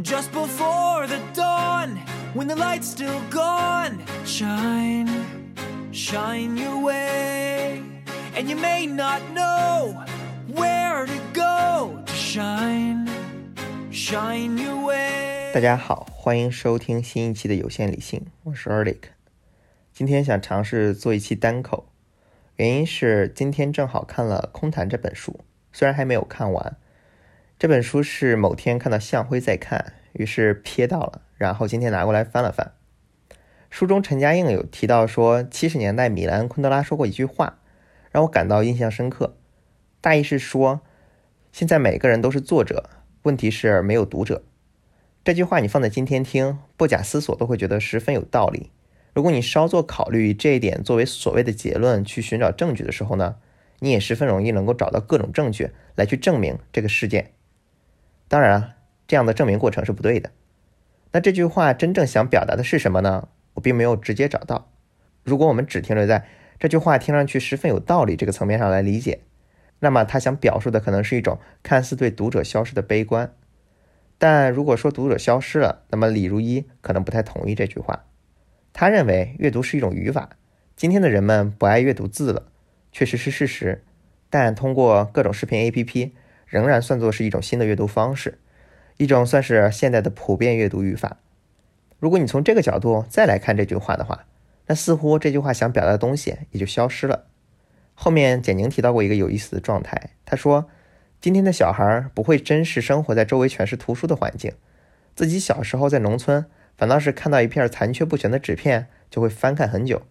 just before the dawn, when the light's still gone. Shine, shine your way, and you may not know where to go to shine, shine your way. 大家好，欢迎收听新一期的有限理性，我是 Erlich。今天想尝试做一期单口，原因是今天正好看了《空谈》这本书，虽然还没有看完。这本书是某天看到向辉在看，于是瞥到了，然后今天拿过来翻了翻。书中陈嘉映有提到说，七十年代米兰昆德拉说过一句话，让我感到印象深刻。大意是说，现在每个人都是作者，问题是没有读者。这句话你放在今天听，不假思索都会觉得十分有道理。如果你稍作考虑，这一点作为所谓的结论去寻找证据的时候呢，你也十分容易能够找到各种证据来去证明这个事件。当然，这样的证明过程是不对的。那这句话真正想表达的是什么呢？我并没有直接找到。如果我们只停留在这句话听上去十分有道理这个层面上来理解，那么他想表述的可能是一种看似对读者消失的悲观。但如果说读者消失了，那么李如一可能不太同意这句话。他认为阅读是一种语法。今天的人们不爱阅读字了，确实是事实。但通过各种视频 APP。仍然算作是一种新的阅读方式，一种算是现代的普遍阅读语法。如果你从这个角度再来看这句话的话，那似乎这句话想表达的东西也就消失了。后面简宁提到过一个有意思的状态，他说：“今天的小孩不会真实生活在周围全是图书的环境，自己小时候在农村，反倒是看到一片残缺不全的纸片就会翻看很久。”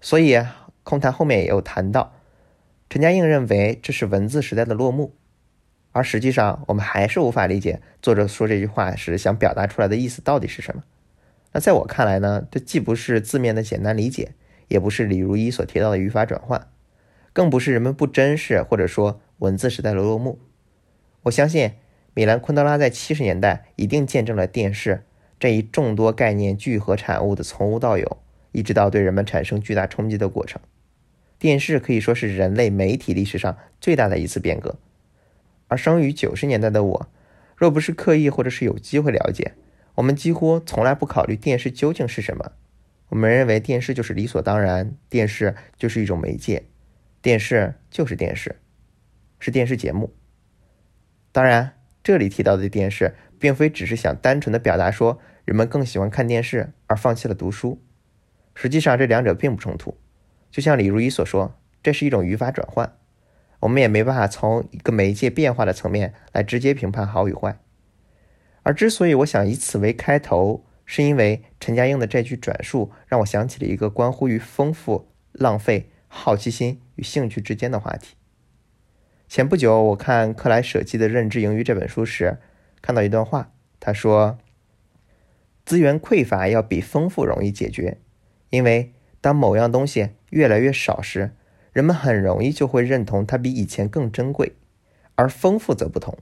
所以空谈后面也有谈到，陈嘉映认为这是文字时代的落幕。而实际上，我们还是无法理解作者说这句话时想表达出来的意思到底是什么。那在我看来呢，这既不是字面的简单理解，也不是李如一所提到的语法转换，更不是人们不珍视或者说文字时代的落幕。我相信米兰昆德拉在七十年代一定见证了电视这一众多概念聚合产物的从无到有，一直到对人们产生巨大冲击的过程。电视可以说是人类媒体历史上最大的一次变革。而生于九十年代的我，若不是刻意或者是有机会了解，我们几乎从来不考虑电视究竟是什么。我们认为电视就是理所当然，电视就是一种媒介，电视就是电视，是电视节目。当然，这里提到的电视，并非只是想单纯的表达说人们更喜欢看电视而放弃了读书。实际上，这两者并不冲突。就像李如一所说，这是一种语法转换。我们也没办法从一个媒介变化的层面来直接评判好与坏。而之所以我想以此为开头，是因为陈嘉映的这句转述让我想起了一个关乎于丰富、浪费、好奇心与兴趣之间的话题。前不久，我看克莱舍基的《认知盈余》这本书时，看到一段话，他说：“资源匮乏要比丰富容易解决，因为当某样东西越来越少时。”人们很容易就会认同它比以前更珍贵，而丰富则不同。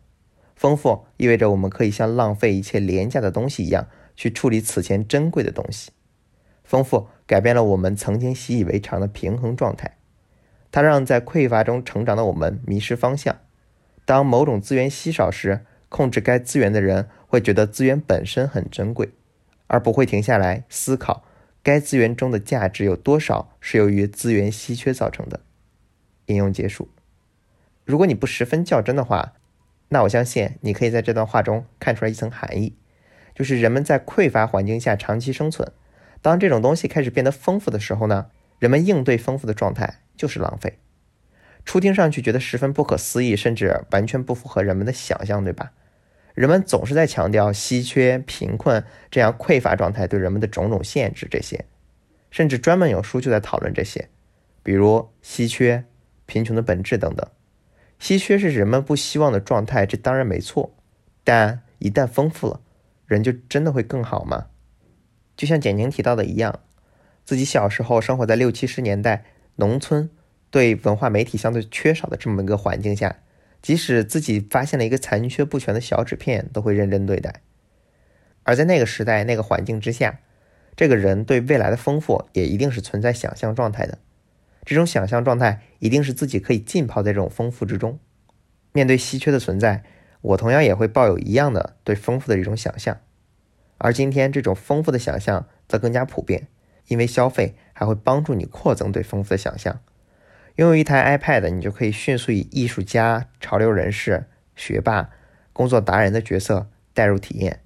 丰富意味着我们可以像浪费一切廉价的东西一样去处理此前珍贵的东西。丰富改变了我们曾经习以为常的平衡状态，它让在匮乏中成长的我们迷失方向。当某种资源稀少时，控制该资源的人会觉得资源本身很珍贵，而不会停下来思考。该资源中的价值有多少是由于资源稀缺造成的？引用结束。如果你不十分较真的话，那我相信你可以在这段话中看出来一层含义，就是人们在匮乏环境下长期生存。当这种东西开始变得丰富的时候呢，人们应对丰富的状态就是浪费。初听上去觉得十分不可思议，甚至完全不符合人们的想象，对吧？人们总是在强调稀缺、贫困这样匮乏状态对人们的种种限制，这些，甚至专门有书就在讨论这些，比如稀缺、贫穷的本质等等。稀缺是人们不希望的状态，这当然没错。但一旦丰富了，人就真的会更好吗？就像简宁提到的一样，自己小时候生活在六七十年代农村，对文化媒体相对缺少的这么一个环境下。即使自己发现了一个残缺不全的小纸片，都会认真对待。而在那个时代、那个环境之下，这个人对未来的丰富也一定是存在想象状态的。这种想象状态一定是自己可以浸泡在这种丰富之中。面对稀缺的存在，我同样也会抱有一样的对丰富的一种想象。而今天这种丰富的想象则更加普遍，因为消费还会帮助你扩增对丰富的想象。拥有一台 iPad，你就可以迅速以艺术家、潮流人士、学霸、工作达人的角色带入体验。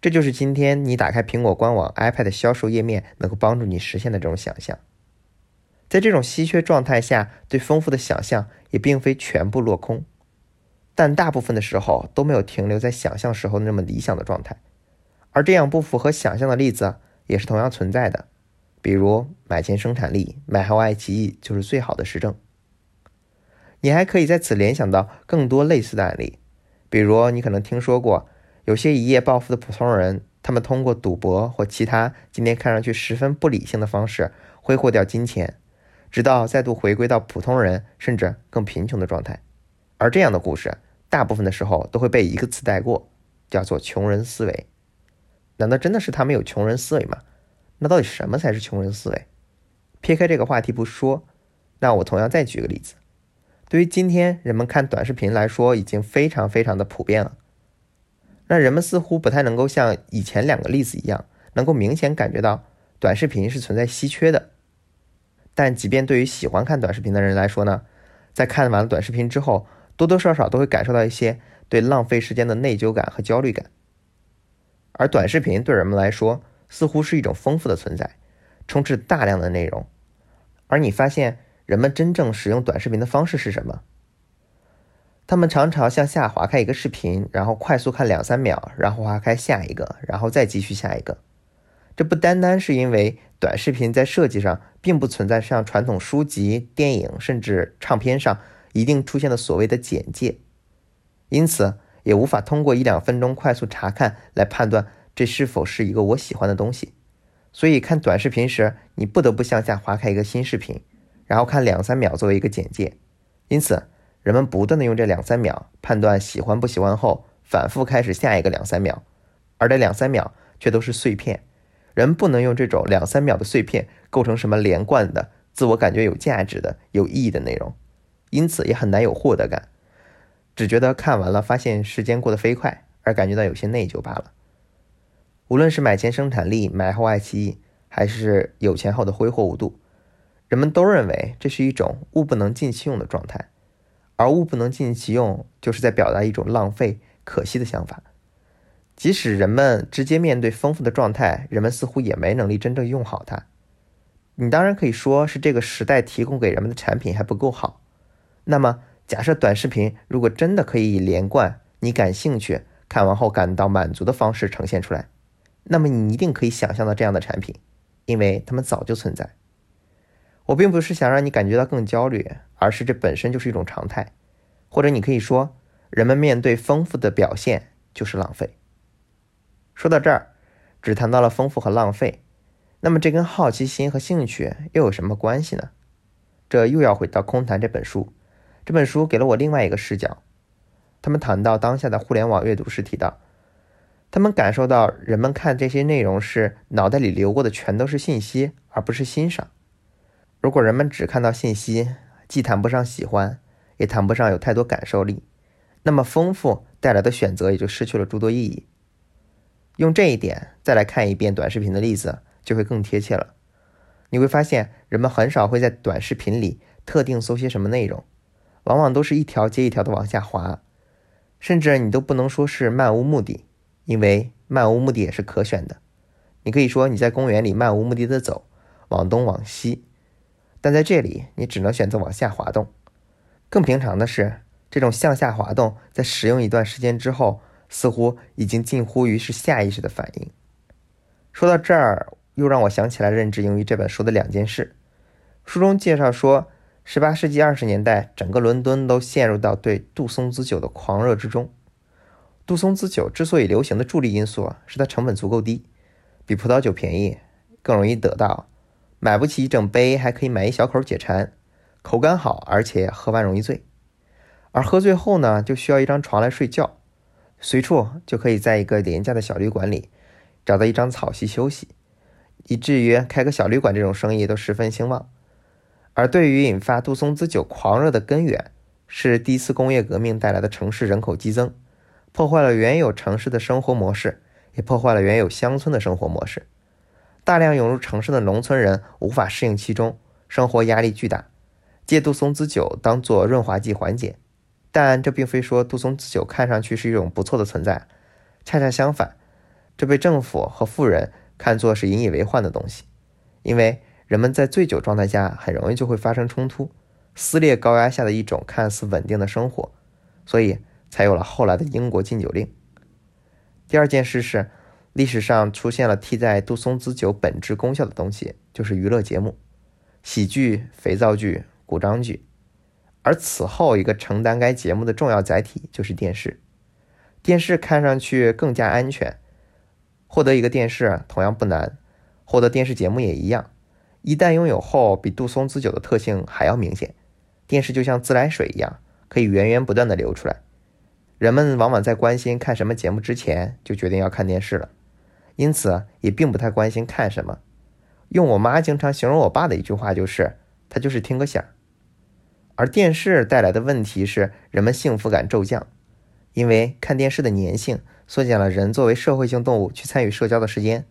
这就是今天你打开苹果官网 iPad 销售页面能够帮助你实现的这种想象。在这种稀缺状态下，对丰富的想象也并非全部落空，但大部分的时候都没有停留在想象时候那么理想的状态。而这样不符合想象的例子也是同样存在的，比如买前生产力、买后爱奇艺就是最好的实证。你还可以在此联想到更多类似的案例，比如你可能听说过有些一夜暴富的普通人，他们通过赌博或其他今天看上去十分不理性的方式挥霍掉金钱。直到再度回归到普通人甚至更贫穷的状态，而这样的故事大部分的时候都会被一个词带过，叫做“穷人思维”。难道真的是他们有穷人思维吗？那到底什么才是穷人思维？撇开这个话题不说，那我同样再举个例子。对于今天人们看短视频来说，已经非常非常的普遍了。那人们似乎不太能够像以前两个例子一样，能够明显感觉到短视频是存在稀缺的。但即便对于喜欢看短视频的人来说呢，在看完了短视频之后，多多少少都会感受到一些对浪费时间的内疚感和焦虑感。而短视频对人们来说，似乎是一种丰富的存在，充斥大量的内容。而你发现，人们真正使用短视频的方式是什么？他们常常向下滑开一个视频，然后快速看两三秒，然后划开下一个，然后再继续下一个。这不单单是因为短视频在设计上并不存在像传统书籍、电影甚至唱片上一定出现的所谓的简介，因此也无法通过一两分钟快速查看来判断这是否是一个我喜欢的东西。所以看短视频时，你不得不向下滑开一个新视频，然后看两三秒作为一个简介。因此，人们不断的用这两三秒判断喜欢不喜欢后，反复开始下一个两三秒，而这两三秒却都是碎片。人不能用这种两三秒的碎片构成什么连贯的、自我感觉有价值的、有意义的内容，因此也很难有获得感，只觉得看完了发现时间过得飞快，而感觉到有些内疚罢了。无论是买前生产力、买后爱奇艺，还是有钱后的挥霍无度，人们都认为这是一种物不能尽其用的状态，而物不能尽其用，就是在表达一种浪费、可惜的想法。即使人们直接面对丰富的状态，人们似乎也没能力真正用好它。你当然可以说是这个时代提供给人们的产品还不够好。那么，假设短视频如果真的可以以连贯、你感兴趣、看完后感到满足的方式呈现出来，那么你一定可以想象到这样的产品，因为它们早就存在。我并不是想让你感觉到更焦虑，而是这本身就是一种常态。或者你可以说，人们面对丰富的表现就是浪费。说到这儿，只谈到了丰富和浪费，那么这跟好奇心和兴趣又有什么关系呢？这又要回到《空谈》这本书。这本书给了我另外一个视角。他们谈到当下的互联网阅读时提到，他们感受到人们看这些内容时，脑袋里流过的全都是信息，而不是欣赏。如果人们只看到信息，既谈不上喜欢，也谈不上有太多感受力，那么丰富带来的选择也就失去了诸多意义。用这一点再来看一遍短视频的例子，就会更贴切了。你会发现，人们很少会在短视频里特定搜些什么内容，往往都是一条接一条的往下滑，甚至你都不能说是漫无目的，因为漫无目的也是可选的。你可以说你在公园里漫无目的的走，往东往西，但在这里你只能选择往下滑动。更平常的是，这种向下滑动在使用一段时间之后。似乎已经近乎于是下意识的反应。说到这儿，又让我想起来认知英语这本书的两件事。书中介绍说，18世纪20年代，整个伦敦都陷入到对杜松子酒的狂热之中。杜松子酒之所以流行的助力因素是它成本足够低，比葡萄酒便宜，更容易得到，买不起一整杯还可以买一小口解馋，口感好，而且喝完容易醉。而喝醉后呢，就需要一张床来睡觉。随处就可以在一个廉价的小旅馆里找到一张草席休息，以至于开个小旅馆这种生意都十分兴旺。而对于引发杜松子酒狂热的根源，是第一次工业革命带来的城市人口激增，破坏了原有城市的生活模式，也破坏了原有乡村的生活模式。大量涌入城市的农村人无法适应其中，生活压力巨大，借杜松子酒当做润滑剂缓解。但这并非说杜松子酒看上去是一种不错的存在，恰恰相反，这被政府和富人看作是引以为患的东西，因为人们在醉酒状态下很容易就会发生冲突，撕裂高压下的一种看似稳定的生活，所以才有了后来的英国禁酒令。第二件事是。历史上出现了替代杜松子酒本质功效的东西，就是娱乐节目、喜剧、肥皂剧、古装剧。而此后一个承担该节目的重要载体就是电视。电视看上去更加安全，获得一个电视同样不难，获得电视节目也一样。一旦拥有后，比杜松子酒的特性还要明显。电视就像自来水一样，可以源源不断的流出来。人们往往在关心看什么节目之前，就决定要看电视了。因此，也并不太关心看什么。用我妈经常形容我爸的一句话就是：“他就是听个响。”而电视带来的问题是，人们幸福感骤降，因为看电视的粘性缩减了人作为社会性动物去参与社交的时间，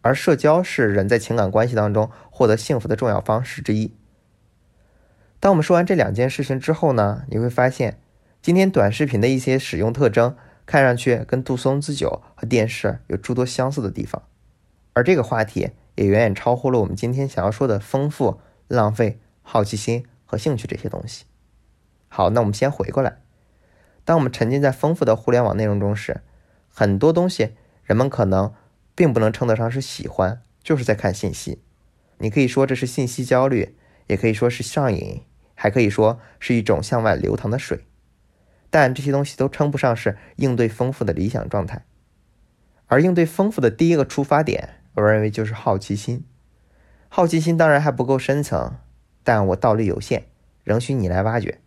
而社交是人在情感关系当中获得幸福的重要方式之一。当我们说完这两件事情之后呢，你会发现，今天短视频的一些使用特征。看上去跟杜松子酒和电视有诸多相似的地方，而这个话题也远远超乎了我们今天想要说的丰富、浪费、好奇心和兴趣这些东西。好，那我们先回过来，当我们沉浸在丰富的互联网内容中时，很多东西人们可能并不能称得上是喜欢，就是在看信息。你可以说这是信息焦虑，也可以说是上瘾，还可以说是一种向外流淌的水。但这些东西都称不上是应对丰富的理想状态，而应对丰富的第一个出发点，我认为就是好奇心。好奇心当然还不够深层，但我道理有限，仍需你来挖掘。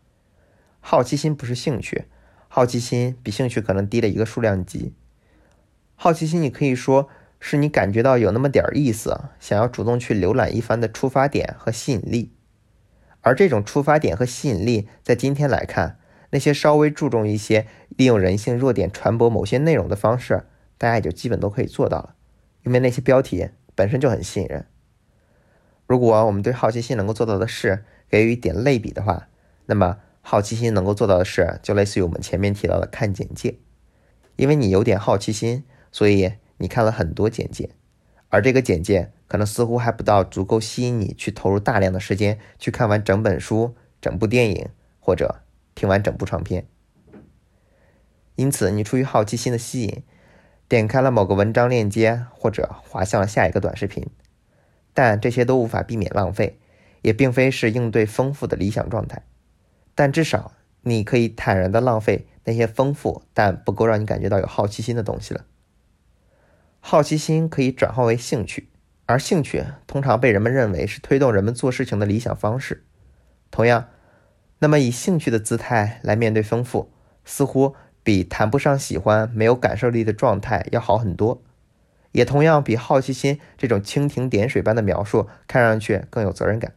好奇心不是兴趣，好奇心比兴趣可能低了一个数量级。好奇心，你可以说是你感觉到有那么点意思，想要主动去浏览一番的出发点和吸引力。而这种出发点和吸引力，在今天来看。那些稍微注重一些利用人性弱点传播某些内容的方式，大家也就基本都可以做到了，因为那些标题本身就很吸引人。如果我们对好奇心能够做到的事给予一点类比的话，那么好奇心能够做到的事就类似于我们前面提到的看简介，因为你有点好奇心，所以你看了很多简介，而这个简介可能似乎还不到足够吸引你去投入大量的时间去看完整本书、整部电影或者。听完整部长片，因此你出于好奇心的吸引，点开了某个文章链接，或者滑向了下一个短视频。但这些都无法避免浪费，也并非是应对丰富的理想状态。但至少你可以坦然的浪费那些丰富但不够让你感觉到有好奇心的东西了。好奇心可以转化为兴趣，而兴趣通常被人们认为是推动人们做事情的理想方式。同样。那么，以兴趣的姿态来面对丰富，似乎比谈不上喜欢、没有感受力的状态要好很多，也同样比好奇心这种蜻蜓点水般的描述看上去更有责任感。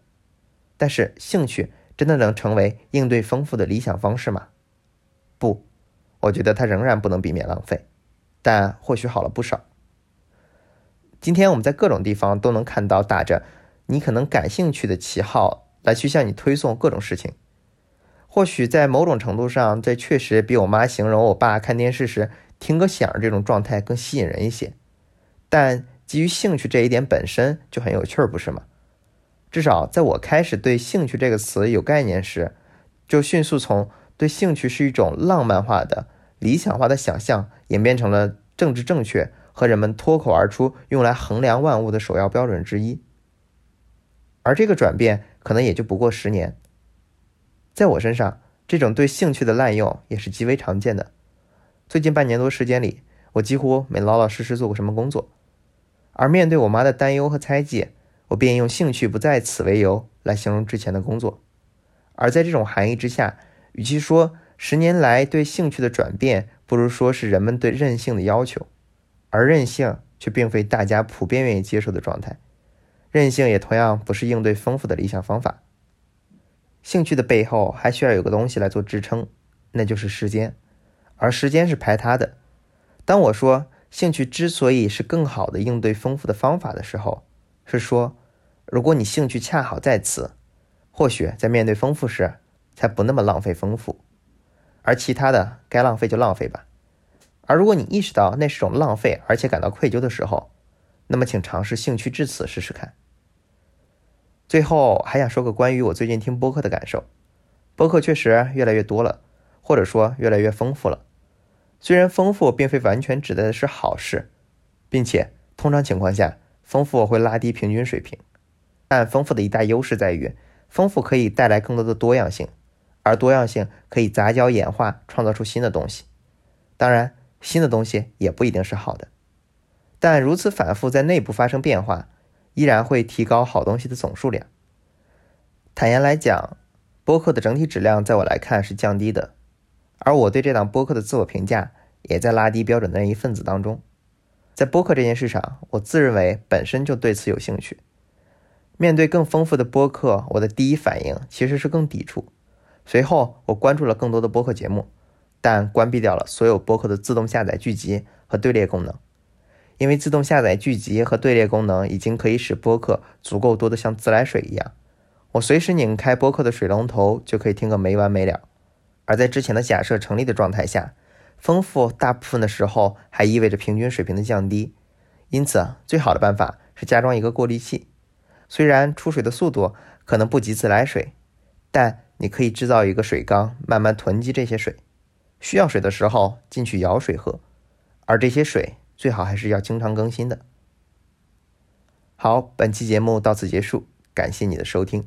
但是，兴趣真的能成为应对丰富的理想方式吗？不，我觉得它仍然不能避免浪费，但或许好了不少。今天我们在各种地方都能看到打着你可能感兴趣的旗号来去向你推送各种事情。或许在某种程度上，这确实比我妈形容我爸看电视时听个响这种状态更吸引人一些。但基于兴趣这一点本身就很有趣儿，不是吗？至少在我开始对兴趣这个词有概念时，就迅速从对兴趣是一种浪漫化的、理想化的想象，演变成了政治正确和人们脱口而出用来衡量万物的首要标准之一。而这个转变可能也就不过十年。在我身上，这种对兴趣的滥用也是极为常见的。最近半年多时间里，我几乎没老老实实做过什么工作。而面对我妈的担忧和猜忌，我便用“兴趣不在此”为由来形容之前的工作。而在这种含义之下，与其说十年来对兴趣的转变，不如说是人们对任性的要求。而任性却并非大家普遍愿意接受的状态，任性也同样不是应对丰富的理想方法。兴趣的背后还需要有个东西来做支撑，那就是时间。而时间是排他的。当我说兴趣之所以是更好的应对丰富的方法的时候，是说，如果你兴趣恰好在此，或许在面对丰富时，才不那么浪费丰富，而其他的该浪费就浪费吧。而如果你意识到那是种浪费，而且感到愧疚的时候，那么请尝试兴趣至此试试看。最后还想说个关于我最近听播客的感受，播客确实越来越多了，或者说越来越丰富了。虽然丰富并非完全指的是好事，并且通常情况下，丰富会拉低平均水平，但丰富的一大优势在于，丰富可以带来更多的多样性，而多样性可以杂交演化，创造出新的东西。当然。新的东西也不一定是好的，但如此反复在内部发生变化，依然会提高好东西的总数量。坦言来讲，播客的整体质量在我来看是降低的，而我对这档播客的自我评价也在拉低标准的那一份子当中。在播客这件事上，我自认为本身就对此有兴趣。面对更丰富的播客，我的第一反应其实是更抵触。随后，我关注了更多的播客节目。但关闭掉了所有播客的自动下载、聚集和队列功能，因为自动下载、聚集和队列功能已经可以使播客足够多的像自来水一样，我随时拧开播客的水龙头就可以听个没完没了。而在之前的假设成立的状态下，丰富大部分的时候还意味着平均水平的降低，因此最好的办法是加装一个过滤器。虽然出水的速度可能不及自来水，但你可以制造一个水缸，慢慢囤积这些水。需要水的时候进去舀水喝，而这些水最好还是要经常更新的。好，本期节目到此结束，感谢你的收听。